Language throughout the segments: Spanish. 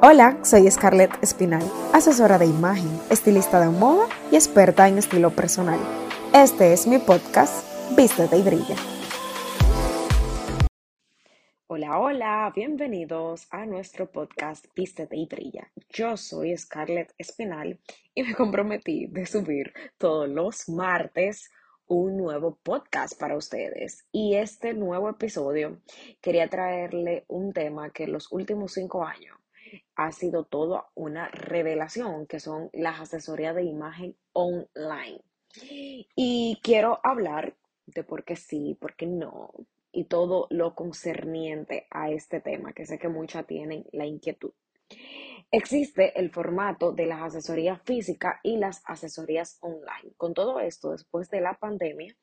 Hola, soy Scarlett Espinal, asesora de imagen, estilista de moda y experta en estilo personal. Este es mi podcast, Vístete y Brilla. Hola, hola, bienvenidos a nuestro podcast Vístete y Brilla. Yo soy Scarlett Espinal y me comprometí de subir todos los martes un nuevo podcast para ustedes. Y este nuevo episodio quería traerle un tema que en los últimos cinco años ha sido toda una revelación, que son las asesorías de imagen online. Y quiero hablar de por qué sí, por qué no, y todo lo concerniente a este tema, que sé que muchas tienen la inquietud. Existe el formato de las asesorías físicas y las asesorías online. Con todo esto, después de la pandemia,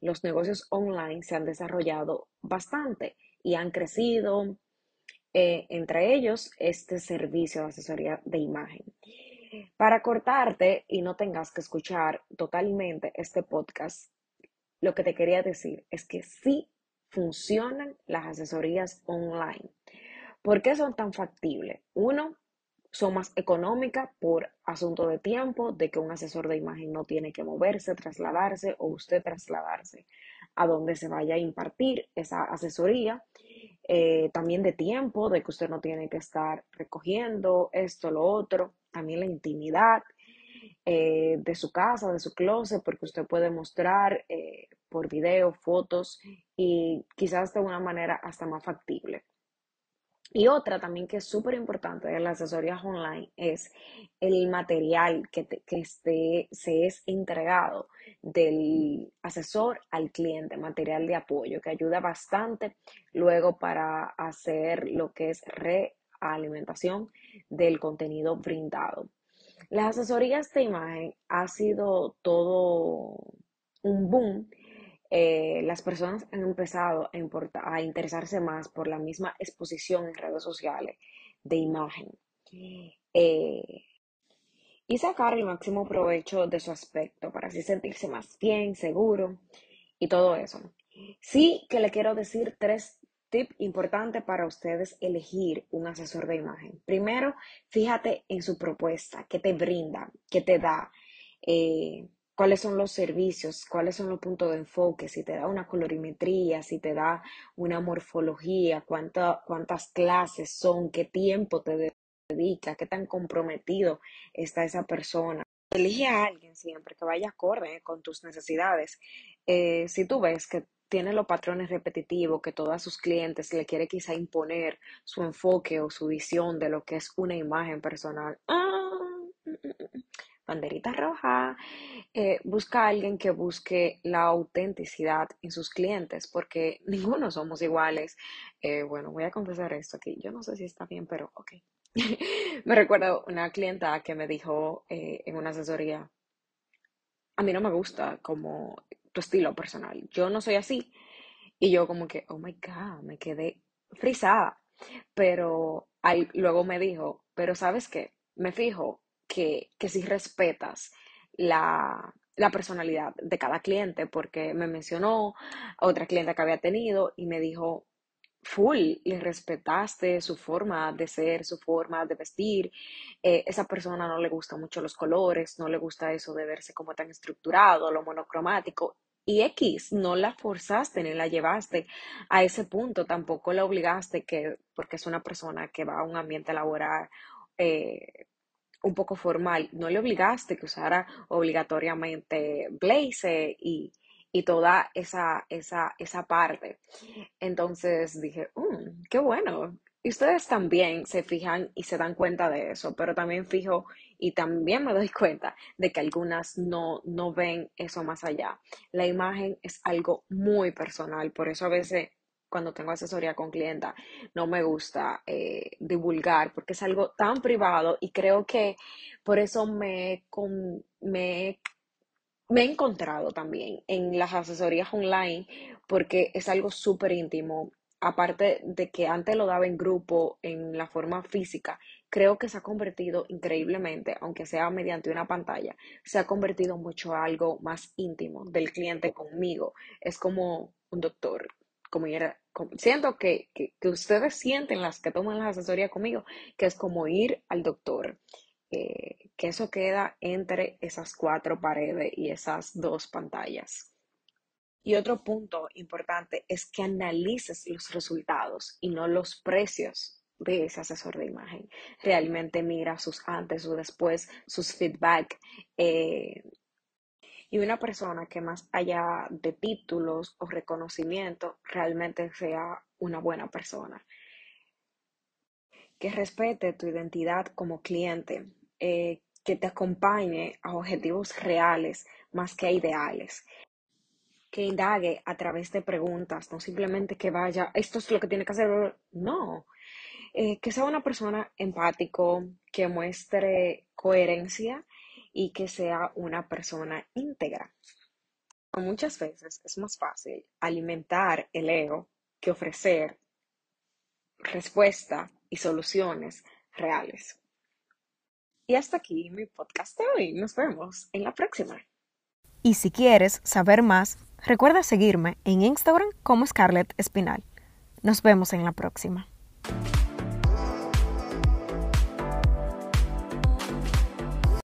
los negocios online se han desarrollado bastante y han crecido, eh, entre ellos este servicio de asesoría de imagen. Para cortarte y no tengas que escuchar totalmente este podcast, lo que te quería decir es que sí funcionan las asesorías online. ¿Por qué son tan factibles? Uno, son más económicas por asunto de tiempo, de que un asesor de imagen no tiene que moverse, trasladarse o usted trasladarse a donde se vaya a impartir esa asesoría. Eh, también de tiempo, de que usted no tiene que estar recogiendo esto, lo otro, también la intimidad eh, de su casa, de su closet, porque usted puede mostrar eh, por video, fotos y quizás de una manera hasta más factible. Y otra también que es súper importante de las asesorías online es el material que, que esté, se es entregado del asesor al cliente, material de apoyo que ayuda bastante luego para hacer lo que es realimentación del contenido brindado. Las asesorías de imagen ha sido todo un boom eh, las personas han empezado a, a, interesarse más por la misma exposición en redes sociales de imagen eh, y sacar el máximo provecho de su aspecto para así sentirse más bien, seguro y todo eso. Sí que le quiero decir tres tips importantes para ustedes elegir un asesor de imagen. Primero, fíjate en su propuesta, qué te brinda, qué te da. Eh, cuáles son los servicios, cuáles son los puntos de enfoque, si te da una colorimetría, si te da una morfología, cuántas clases son, qué tiempo te dedica, qué tan comprometido está esa persona. Elige a alguien siempre que vaya acorde con tus necesidades. Eh, si tú ves que tiene los patrones repetitivos, que todos sus clientes le quiere quizá imponer su enfoque o su visión de lo que es una imagen personal, ah, banderita roja, eh, busca a alguien que busque la autenticidad en sus clientes, porque ninguno somos iguales. Eh, bueno, voy a confesar esto aquí. Yo no sé si está bien, pero ok. me recuerdo una clienta que me dijo eh, en una asesoría, a mí no me gusta como tu estilo personal. Yo no soy así. Y yo como que, oh my God, me quedé frisada. Pero luego me dijo, pero ¿sabes qué? Me fijo que, si respetas la, personalidad de cada cliente, porque me mencionó a otra cliente que había tenido y me dijo, full, le respetaste su forma de ser, su forma de vestir. Eh, esa persona no le gusta mucho los colores, no le gusta eso de verse como tan estructurado, lo monocromático. Y X, no la forzaste ni la llevaste a ese punto, tampoco la obligaste que, porque es una persona que va a un ambiente laboral eh, un poco formal, no le obligaste que usara obligatoriamente blazer y, toda esa, esa, esa parte. Entonces dije, mm, qué bueno. Y ustedes también se fijan y se dan cuenta de eso, pero también fijo y también me doy cuenta de que algunas no, no ven eso más allá. La imagen es algo muy personal, por eso a veces cuando tengo asesoría con clienta, no me gusta eh, divulgar porque es algo tan privado y creo que por eso me, me, me he encontrado también en las asesorías online porque es algo súper íntimo. Aparte de que antes lo daba en grupo, en la forma física, creo que se ha convertido increíblemente, aunque sea mediante una pantalla, se ha convertido mucho a algo más íntimo del cliente conmigo. Es como un doctor como, siento que, que, ustedes sienten las que toman la asesoría conmigo, que es como ir al doctor, eh, que eso queda entre esas cuatro paredes y esas dos pantallas. Y otro punto importante es que analices los resultados y no los precios de ese asesor de imagen. Realmente mira sus antes, o después, sus feedback. Eh, y una persona que más allá de títulos o reconocimiento realmente sea una buena persona. Que respete tu identidad como cliente, eh, que te acompañe a objetivos reales más que a ideales que indague a través de preguntas, no simplemente que vaya, esto es lo que tiene que hacer, no, eh, que sea una persona empático, que muestre coherencia y que sea una persona íntegra. Muchas veces es más fácil alimentar el ego que ofrecer respuesta y soluciones reales. Y hasta aquí mi podcast de hoy. Nos vemos en la próxima. Y si quieres saber más, recuerda seguirme en Instagram como Scarlett Espinal. Nos vemos en la próxima.